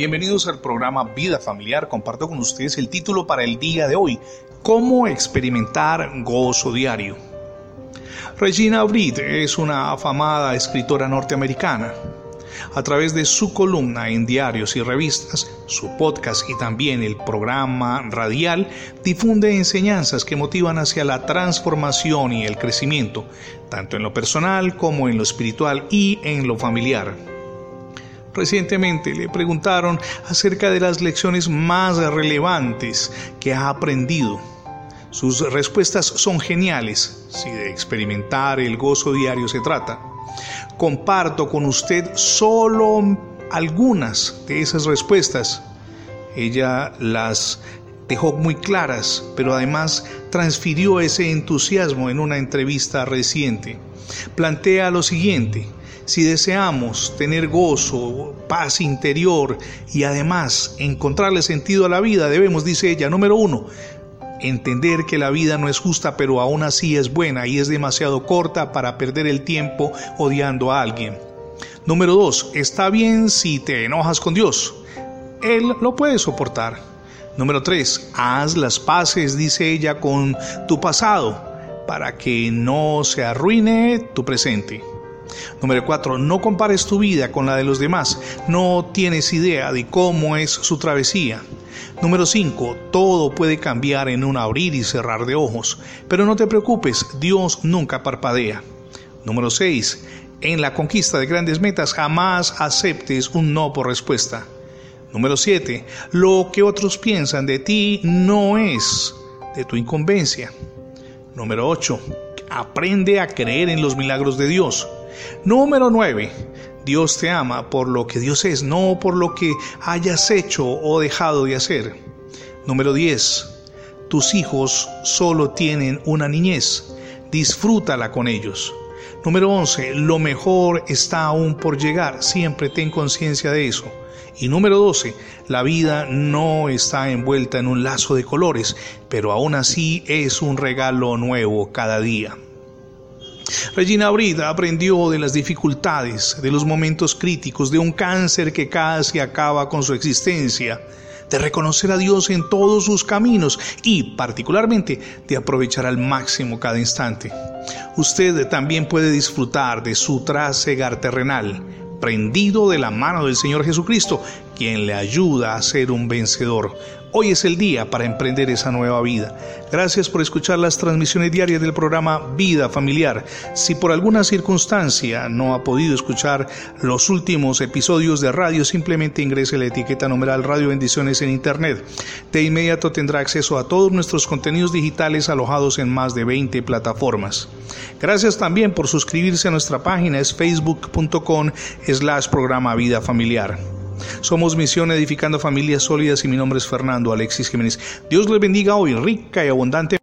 Bienvenidos al programa Vida Familiar. Comparto con ustedes el título para el día de hoy, ¿Cómo experimentar gozo diario? Regina Breed es una afamada escritora norteamericana. A través de su columna en diarios y revistas, su podcast y también el programa radial, difunde enseñanzas que motivan hacia la transformación y el crecimiento, tanto en lo personal como en lo espiritual y en lo familiar. Recientemente le preguntaron acerca de las lecciones más relevantes que ha aprendido. Sus respuestas son geniales, si de experimentar el gozo diario se trata. Comparto con usted solo algunas de esas respuestas. Ella las dejó muy claras, pero además transfirió ese entusiasmo en una entrevista reciente. Plantea lo siguiente, si deseamos tener gozo, paz interior y además encontrarle sentido a la vida, debemos, dice ella, número uno, entender que la vida no es justa, pero aún así es buena y es demasiado corta para perder el tiempo odiando a alguien. Número dos, está bien si te enojas con Dios. Él lo puede soportar. Número tres, haz las paces, dice ella, con tu pasado para que no se arruine tu presente. Número 4. No compares tu vida con la de los demás. No tienes idea de cómo es su travesía. Número 5. Todo puede cambiar en un abrir y cerrar de ojos. Pero no te preocupes, Dios nunca parpadea. Número 6. En la conquista de grandes metas jamás aceptes un no por respuesta. Número 7. Lo que otros piensan de ti no es de tu incumbencia. Número 8. Aprende a creer en los milagros de Dios. Número 9. Dios te ama por lo que Dios es, no por lo que hayas hecho o dejado de hacer. Número 10. Tus hijos solo tienen una niñez. Disfrútala con ellos. Número 11. Lo mejor está aún por llegar. Siempre ten conciencia de eso. Y número 12. La vida no está envuelta en un lazo de colores, pero aún así es un regalo nuevo cada día. Regina Brida aprendió de las dificultades, de los momentos críticos, de un cáncer que casi acaba con su existencia, de reconocer a Dios en todos sus caminos y particularmente de aprovechar al máximo cada instante. Usted también puede disfrutar de su trasegar terrenal, prendido de la mano del Señor Jesucristo, quien le ayuda a ser un vencedor. Hoy es el día para emprender esa nueva vida. Gracias por escuchar las transmisiones diarias del programa Vida Familiar. Si por alguna circunstancia no ha podido escuchar los últimos episodios de radio, simplemente ingrese la etiqueta numeral Radio Bendiciones en Internet. De inmediato tendrá acceso a todos nuestros contenidos digitales alojados en más de 20 plataformas. Gracias también por suscribirse a nuestra página, es facebook.com slash programa Vida Familiar. Somos Misión Edificando Familias Sólidas y mi nombre es Fernando Alexis Jiménez. Dios les bendiga hoy rica y abundante.